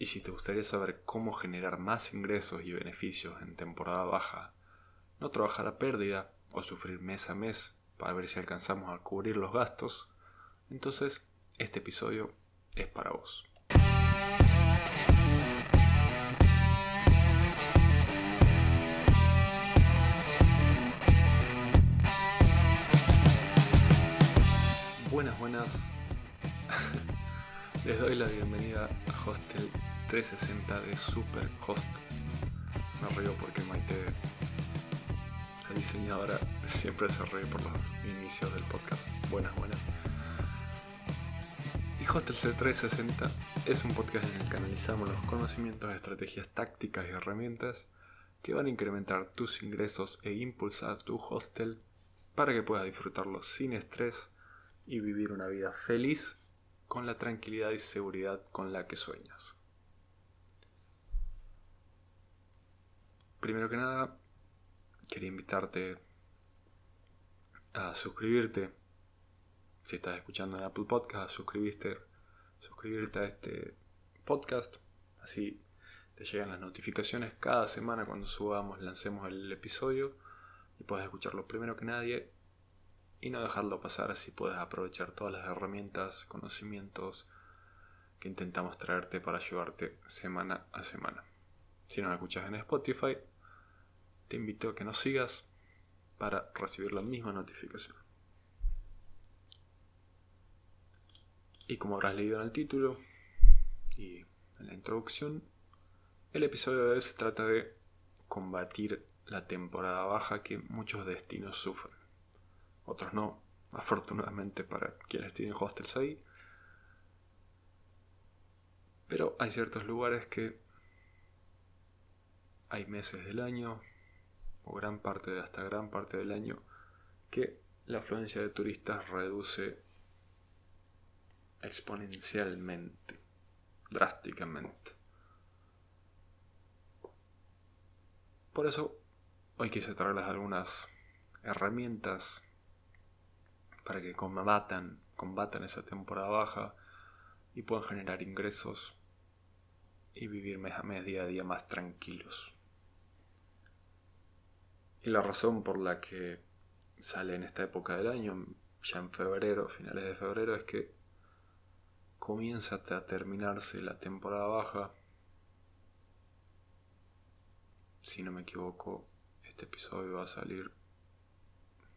Y si te gustaría saber cómo generar más ingresos y beneficios en temporada baja, no trabajar a pérdida o sufrir mes a mes para ver si alcanzamos a cubrir los gastos, entonces este episodio es para vos. Buenas, buenas. Les doy la bienvenida a Hostel 360 de Super Hostels. Me río porque Maite, la diseñadora, siempre se ríe por los inicios del podcast. Buenas, buenas. Y Hostel 360 es un podcast en el que analizamos los conocimientos, estrategias tácticas y herramientas que van a incrementar tus ingresos e impulsar tu hostel para que puedas disfrutarlo sin estrés y vivir una vida feliz con la tranquilidad y seguridad con la que sueñas. Primero que nada, quería invitarte a suscribirte. Si estás escuchando en Apple Podcast, suscribirte, suscribirte a este podcast. Así te llegan las notificaciones cada semana cuando subamos, lancemos el episodio y puedes escucharlo primero que nadie y no dejarlo pasar así puedes aprovechar todas las herramientas, conocimientos que intentamos traerte para ayudarte semana a semana. Si nos escuchas en Spotify, te invito a que nos sigas para recibir la misma notificación. Y como habrás leído en el título y en la introducción, el episodio de hoy se trata de combatir la temporada baja que muchos destinos sufren otros no, afortunadamente para quienes tienen hostels ahí. Pero hay ciertos lugares que hay meses del año, o gran parte, hasta gran parte del año, que la afluencia de turistas reduce exponencialmente, drásticamente. Por eso, hoy quise traerles algunas herramientas para que combatan, combatan esa temporada baja y puedan generar ingresos y vivir mes a mes, día a día más tranquilos. Y la razón por la que sale en esta época del año, ya en febrero, finales de febrero, es que comienza a terminarse la temporada baja. Si no me equivoco, este episodio va a salir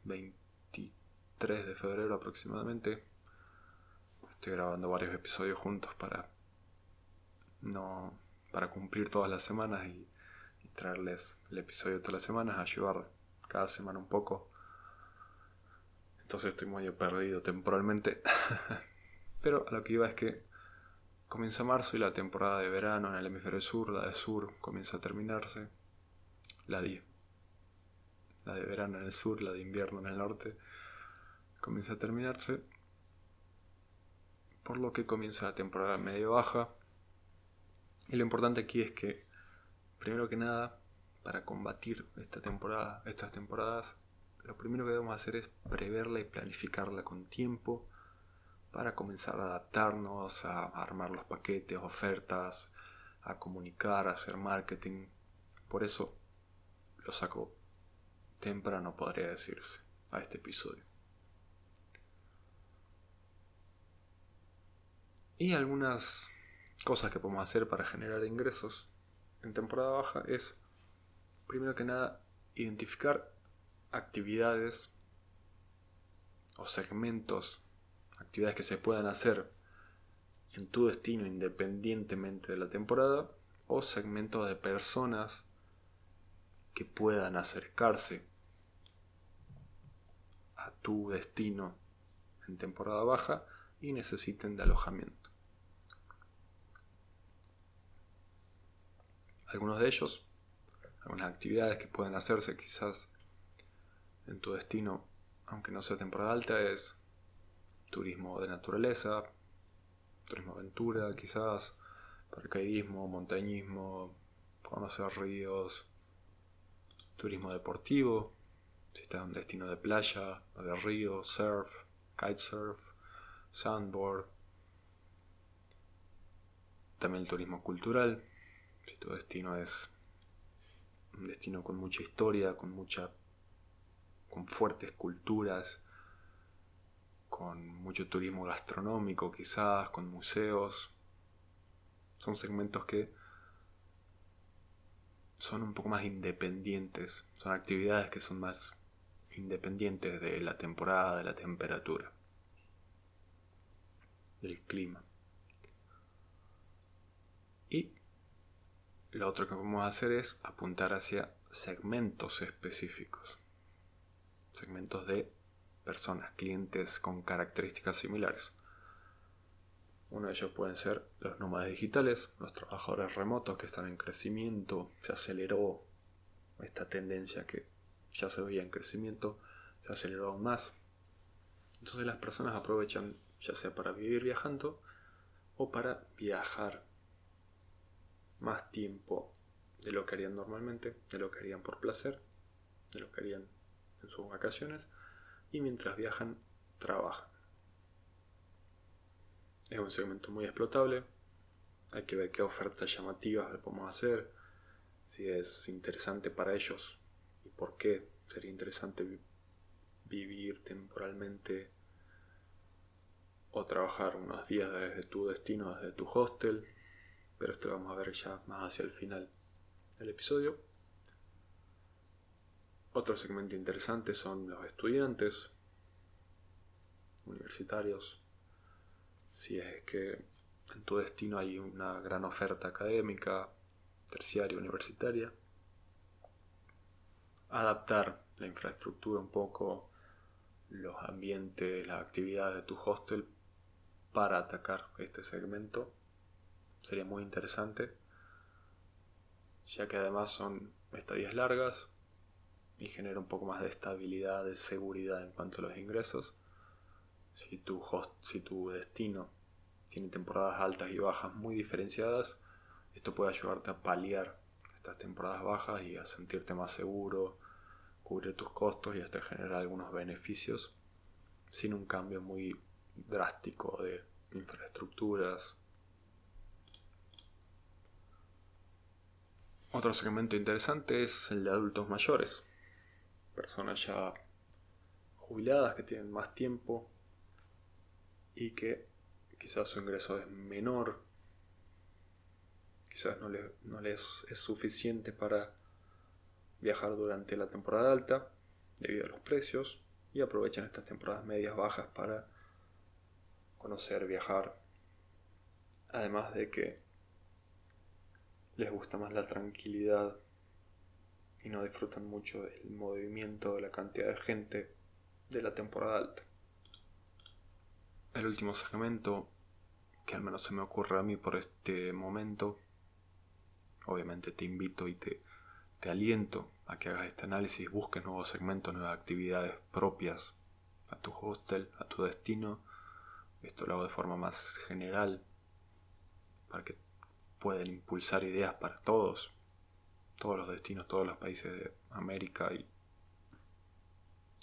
20 3 de febrero aproximadamente. Estoy grabando varios episodios juntos para no para cumplir todas las semanas y, traerles el episodio todas las semanas, ayudar cada semana un poco. Entonces estoy medio perdido temporalmente. Pero a lo que iba es que comienza marzo y la temporada de verano en el hemisferio sur, la de sur, comienza a terminarse. La de, la de verano en el sur, la de invierno en el norte comienza a terminarse, por lo que comienza la temporada medio baja. Y lo importante aquí es que, primero que nada, para combatir esta temporada, estas temporadas, lo primero que debemos hacer es preverla y planificarla con tiempo para comenzar a adaptarnos, a armar los paquetes, ofertas, a comunicar, a hacer marketing. Por eso lo saco temprano, podría decirse, a este episodio. Y algunas cosas que podemos hacer para generar ingresos en temporada baja es, primero que nada, identificar actividades o segmentos, actividades que se puedan hacer en tu destino independientemente de la temporada, o segmentos de personas que puedan acercarse a tu destino en temporada baja y necesiten de alojamiento. Algunos de ellos, algunas actividades que pueden hacerse quizás en tu destino, aunque no sea temporada alta, es turismo de naturaleza, turismo aventura quizás, paracaidismo, montañismo, conocer ríos, turismo deportivo, si estás en un destino de playa de río, surf, kitesurf, sandboard, También el turismo cultural, si tu destino es un destino con mucha historia, con mucha con fuertes culturas, con mucho turismo gastronómico quizás, con museos. Son segmentos que son un poco más independientes, son actividades que son más independientes de la temporada, de la temperatura, del clima. Y lo otro que podemos hacer es apuntar hacia segmentos específicos, segmentos de personas, clientes con características similares. Uno de ellos pueden ser los nómadas digitales, los trabajadores remotos que están en crecimiento, se aceleró esta tendencia que ya se veía en crecimiento, se aceleró aún más. Entonces las personas aprovechan ya sea para vivir viajando o para viajar más tiempo de lo que harían normalmente, de lo que harían por placer, de lo que harían en sus vacaciones y mientras viajan trabajan. Es un segmento muy explotable, hay que ver qué ofertas llamativas le podemos hacer, si es interesante para ellos y por qué sería interesante vivir temporalmente o trabajar unos días desde tu destino, desde tu hostel, pero esto lo vamos a ver ya más hacia el final del episodio. Otro segmento interesante son los estudiantes universitarios. Si es que en tu destino hay una gran oferta académica, terciaria, universitaria. Adaptar la infraestructura un poco, los ambientes, las actividades de tu hostel para atacar este segmento. Sería muy interesante, ya que además son estadías largas, y genera un poco más de estabilidad, de seguridad en cuanto a los ingresos. Si tu, host, si tu destino tiene temporadas altas y bajas muy diferenciadas, esto puede ayudarte a paliar estas temporadas bajas y a sentirte más seguro, cubrir tus costos y hasta generar algunos beneficios sin un cambio muy drástico de infraestructuras. Otro segmento interesante es el de adultos mayores. Personas ya jubiladas que tienen más tiempo y que quizás su ingreso es menor, quizás no, les es suficiente para viajar durante la temporada alta debido a los precios y aprovechan estas temporadas medias bajas para conocer, viajar, además de que les gusta más la tranquilidad y no disfrutan mucho del movimiento, de la cantidad de gente de la temporada alta. El último segmento, que al menos se me ocurre a mí por este momento, obviamente te invito y te, te aliento a que hagas este análisis, busques nuevos segmentos, nuevas actividades propias a tu hostel, a tu destino. Esto lo hago de forma más general para que puedan impulsar ideas para todos, todos los destinos, todos los países de América y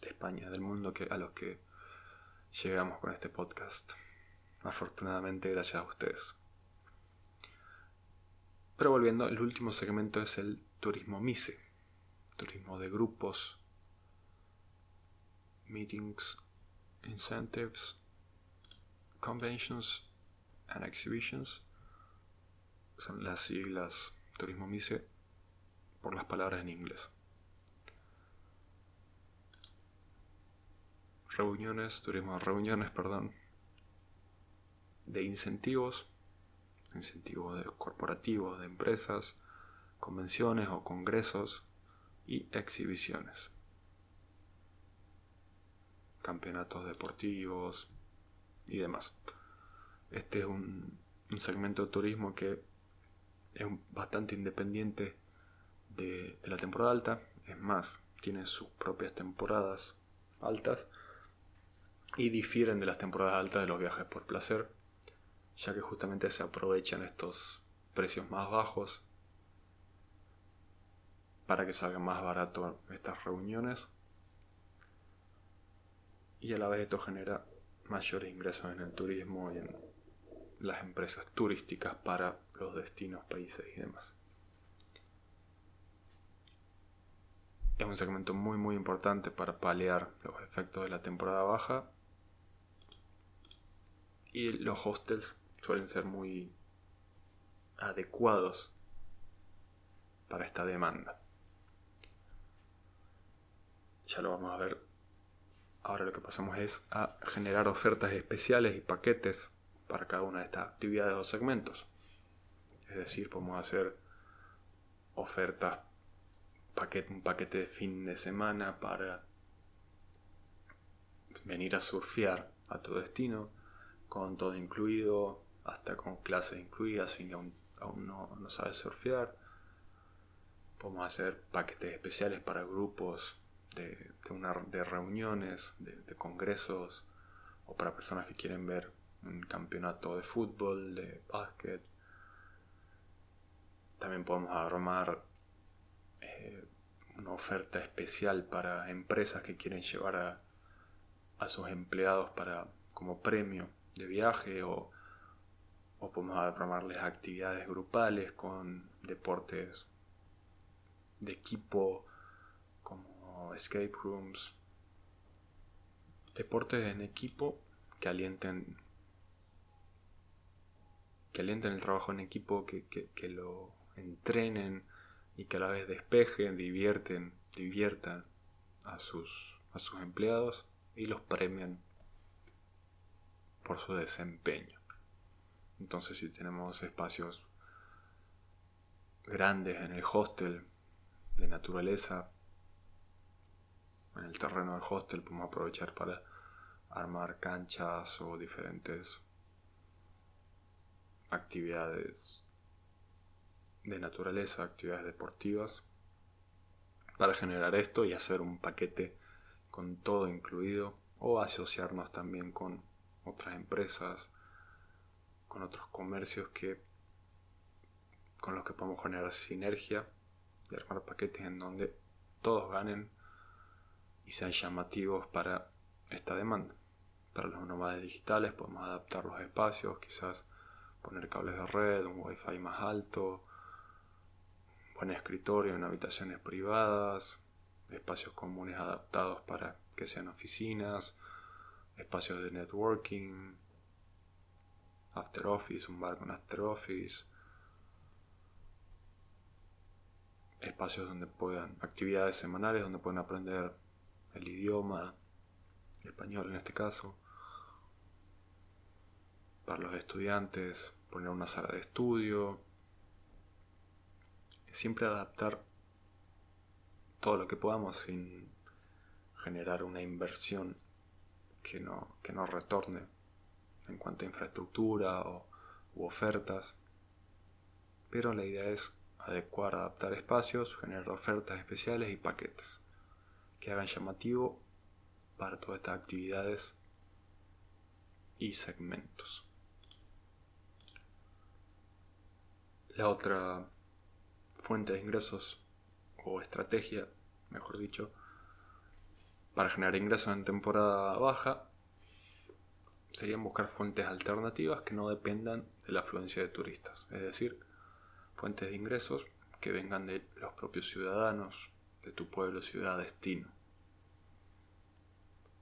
de España, del mundo a los que llegamos con este podcast. Afortunadamente gracias a ustedes. Pero volviendo, el último segmento es el turismo MICE, turismo de grupos, meetings, incentives, conventions and exhibitions. Son las siglas turismo MICE por las palabras en inglés. Reuniones, turismo reuniones, perdón, de incentivos, incentivos de corporativos, de empresas, convenciones o congresos y exhibiciones. Campeonatos deportivos y demás. Este es un segmento de turismo que es bastante independiente de, la temporada alta. Es más, tiene sus propias temporadas altas y difieren de las temporadas altas de los viajes por placer, ya que justamente se aprovechan estos precios más bajos para que salgan más barato estas reuniones y a la vez esto genera mayores ingresos en el turismo y en las empresas turísticas para los destinos, países y demás. Es un segmento muy muy importante para paliar los efectos de la temporada baja y los hostels suelen ser muy adecuados para esta demanda. Ya lo vamos a ver. Ahora lo que pasamos es a generar ofertas especiales y paquetes para cada una de estas actividades o segmentos. Es decir, podemos hacer ofertas, paquete, un paquete de fin de semana para venir a surfear a tu destino, con todo incluido, hasta con clases incluidas si aún, no, no sabes surfear. Podemos hacer paquetes especiales para grupos de, de reuniones, de, congresos, o para personas que quieren ver un campeonato de fútbol, de básquet. También podemos armar eh, una oferta especial para empresas que quieren llevar a, a sus empleados para como premio de viaje o, o podemos armarles actividades grupales con deportes de equipo como escape rooms deportes en equipo que alienten que alienten el trabajo en equipo, que, lo entrenen y que a la vez despejen, divierten, diviertan a sus, a sus empleados y los premian por su desempeño. Entonces si tenemos espacios grandes en el hostel de naturaleza, en el terreno del hostel podemos aprovechar para armar canchas o diferentes actividades de naturaleza, actividades deportivas, para generar esto y hacer un paquete con todo incluido o asociarnos también con otras empresas, con otros comercios que con los que podemos generar sinergia y armar paquetes en donde todos ganen y sean llamativos para esta demanda. Para los nómadas digitales podemos adaptar los espacios, quizás poner cables de red, un wifi más alto, buen escritorio en habitaciones privadas, espacios comunes adaptados para que sean oficinas, espacios de networking, after office, un bar con after office, espacios donde puedan, actividades semanales donde puedan aprender el idioma, español en este caso para los estudiantes, poner una sala de estudio, siempre adaptar todo lo que podamos sin generar una inversión que no, que no retorne en cuanto a infraestructura o, u ofertas. Pero la idea es adecuar, adaptar espacios, generar ofertas especiales y paquetes que hagan llamativo para todas estas actividades y segmentos. La otra fuente de ingresos o estrategia, mejor dicho, para generar ingresos en temporada baja serían buscar fuentes alternativas que no dependan de la afluencia de turistas, es decir, fuentes de ingresos que vengan de los propios ciudadanos de tu pueblo, ciudad, destino.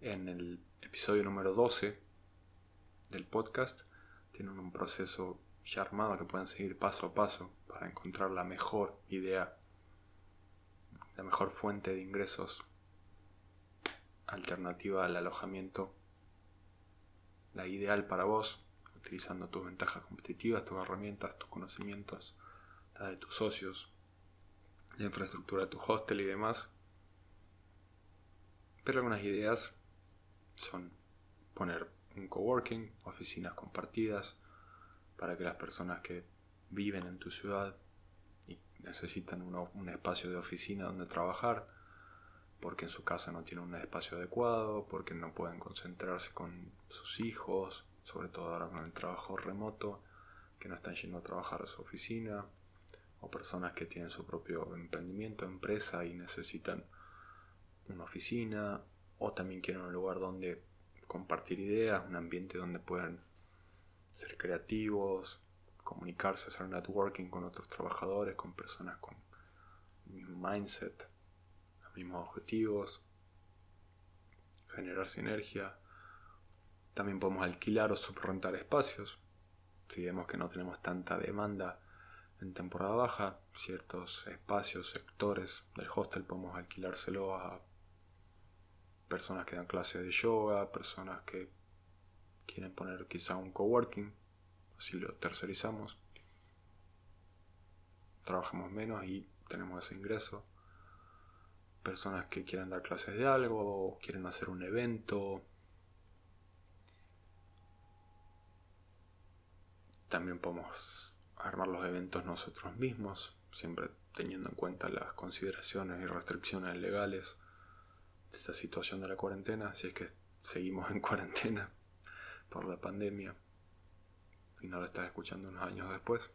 En el episodio número 12 del podcast tienen un proceso ya armado que pueden seguir paso a paso para encontrar la mejor idea, la mejor fuente de ingresos alternativa al alojamiento, la ideal para vos, utilizando tus ventajas competitivas, tus herramientas, tus conocimientos, la de tus socios, la infraestructura de tu hostel y demás. Pero algunas ideas son poner un coworking, oficinas compartidas, para que las personas que viven en tu ciudad y necesitan un espacio de oficina donde trabajar, porque en su casa no tienen un espacio adecuado, porque no pueden concentrarse con sus hijos, sobre todo ahora con el trabajo remoto, que no están yendo a trabajar a su oficina, o personas que tienen su propio emprendimiento, empresa y necesitan una oficina, o también quieren un lugar donde compartir ideas, un ambiente donde puedan ser creativos, comunicarse, hacer networking con otros trabajadores, con personas con el mismo mindset, los mismos objetivos, generar sinergia. También podemos alquilar o subrentar espacios. Si vemos que no tenemos tanta demanda en temporada baja, ciertos espacios, sectores del hostel podemos alquilárselo a personas que dan clases de yoga, personas que quieren poner quizá un coworking, así lo tercerizamos. Trabajamos menos y tenemos ese ingreso. Personas que quieran dar clases de algo, o quieren hacer un evento. También podemos armar los eventos nosotros mismos, siempre teniendo en cuenta las consideraciones y restricciones legales de esta situación de la cuarentena, si es que seguimos en cuarentena por la pandemia y no lo estás escuchando unos años después,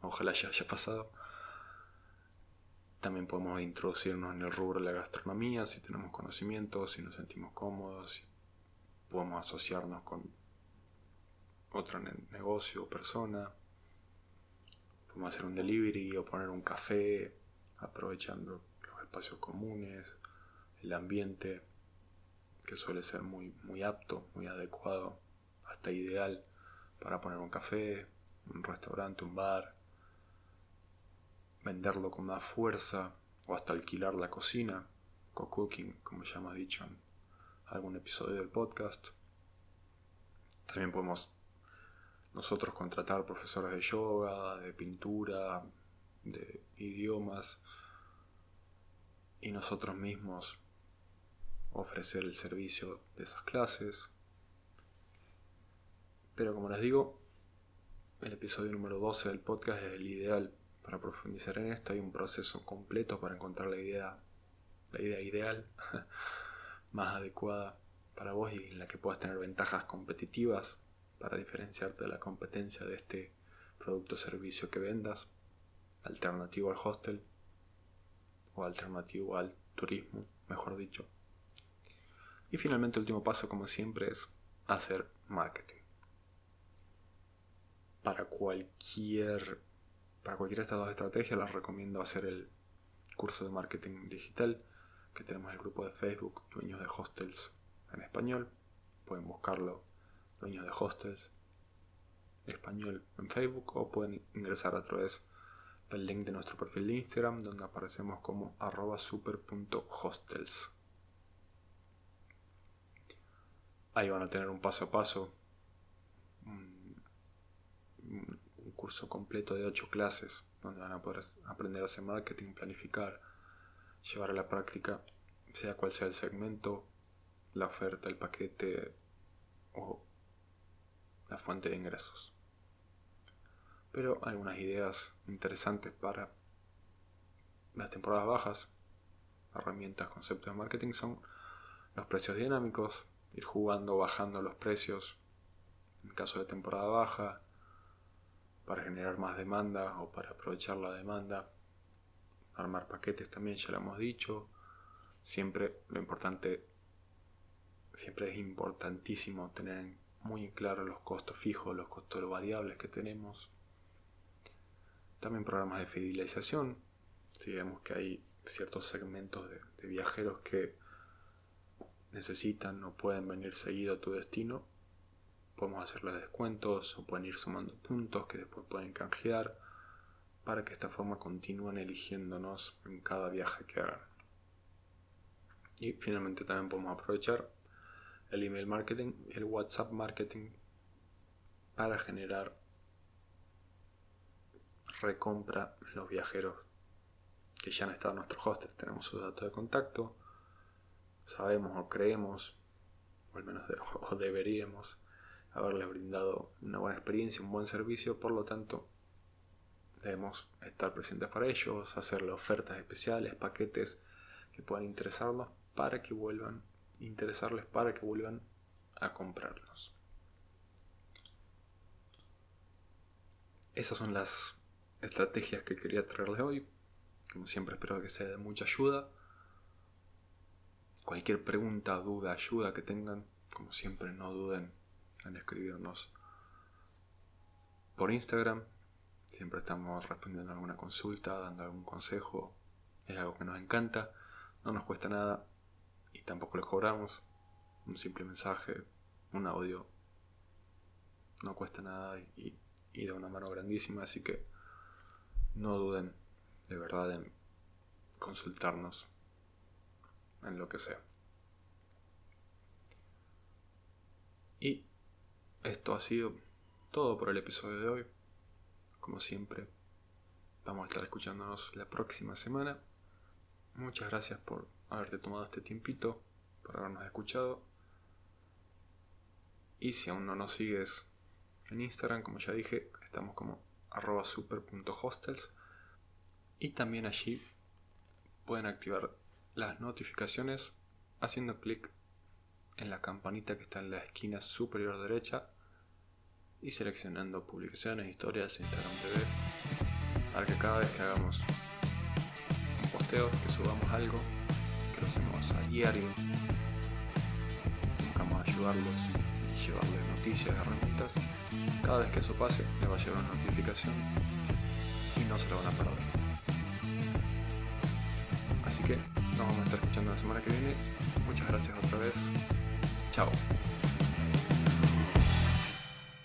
ojalá ya haya pasado. También podemos introducirnos en el rubro de la gastronomía si tenemos conocimientos, si nos sentimos cómodos, si podemos asociarnos con otro negocio o persona. Podemos hacer un delivery o poner un café aprovechando los espacios comunes, el ambiente que suele ser muy, muy apto, muy adecuado, hasta ideal para poner un café, un restaurante, un bar, venderlo con más fuerza o hasta alquilar la cocina, co-cooking, como ya hemos dicho en algún episodio del podcast. También podemos nosotros contratar profesores de yoga, de pintura, de idiomas y nosotros mismos ofrecer el servicio de esas clases. Pero como les digo, el episodio número 12 del podcast es el ideal para profundizar en esto. Hay un proceso completo para encontrar la idea, la idea ideal, más adecuada para vos y en la que puedas tener ventajas competitivas para diferenciarte de la competencia de este producto o servicio que vendas, alternativo al hostel o alternativo al turismo, mejor dicho. Y finalmente el último paso, como siempre, es hacer marketing. Para cualquier, para cualquiera de estas dos estrategias les recomiendo hacer el curso de marketing digital que tenemos en el grupo de Facebook Dueños de Hostels en español. Pueden buscarlo dueños de hostels español en Facebook o pueden ingresar a través del link de nuestro perfil de Instagram donde aparecemos como arroba super.hostels. Ahí van a tener un paso a paso, un, un curso completo de 8 clases donde van a poder aprender a hacer marketing, planificar, llevar a la práctica, sea cual sea el segmento, la oferta, el paquete o la fuente de ingresos. Pero algunas ideas interesantes para las temporadas bajas, herramientas, conceptos de marketing son los precios dinámicos, ir jugando, bajando los precios en caso de temporada baja, para generar más demanda o para aprovechar la demanda, armar paquetes también, ya lo hemos dicho, siempre lo importante, siempre es importantísimo tener muy claro los costos fijos, los costos variables que tenemos. También programas de fidelización. Si vemos que hay ciertos segmentos de, viajeros que necesitan o pueden venir seguido a tu destino, podemos hacerles descuentos o pueden ir sumando puntos que después pueden canjear para que de esta forma continúen eligiéndonos en cada viaje que hagan. Y finalmente también podemos aprovechar el email marketing el WhatsApp marketing para generar recompra en los viajeros que ya han estado en nuestro hostel. Tenemos sus datos de contacto, sabemos o creemos, o al menos deberíamos haberles brindado una buena experiencia, un buen servicio, por lo tanto debemos estar presentes para ellos, hacerle ofertas especiales, paquetes que puedan interesarnos para que vuelvan interesarles para que vuelvan a comprarlos. Esas son las estrategias que quería traerles hoy. Como siempre espero que sea de mucha ayuda. Cualquier pregunta, duda, ayuda que tengan, como siempre no duden en escribirnos por Instagram. Siempre estamos respondiendo alguna consulta, dando algún consejo. Es algo que nos encanta, no nos cuesta nada y tampoco le cobramos. Un simple mensaje, un audio, no cuesta nada y, y da una mano grandísima, así que no duden de verdad en consultarnos en lo que sea. Y esto ha sido todo por el episodio de hoy. Como siempre, vamos a estar escuchándonos la próxima semana. Muchas gracias por haberte tomado este tiempito, por habernos escuchado. Y si aún no nos sigues en Instagram, como ya dije, estamos como arroba super.hostels. Y también allí pueden activar las notificaciones haciendo clic en la campanita que está en la esquina superior derecha y seleccionando publicaciones, historias, Instagram TV, para que cada vez que hagamos un posteo, que subamos algo, que lo hacemos a diario, buscamos ayudarlos y llevarles noticias, herramientas, cada vez que eso pase le va a llegar una notificación y no se la van a perder. Así que nos vamos a estar escuchando la semana que viene. Muchas gracias otra vez. Tchau.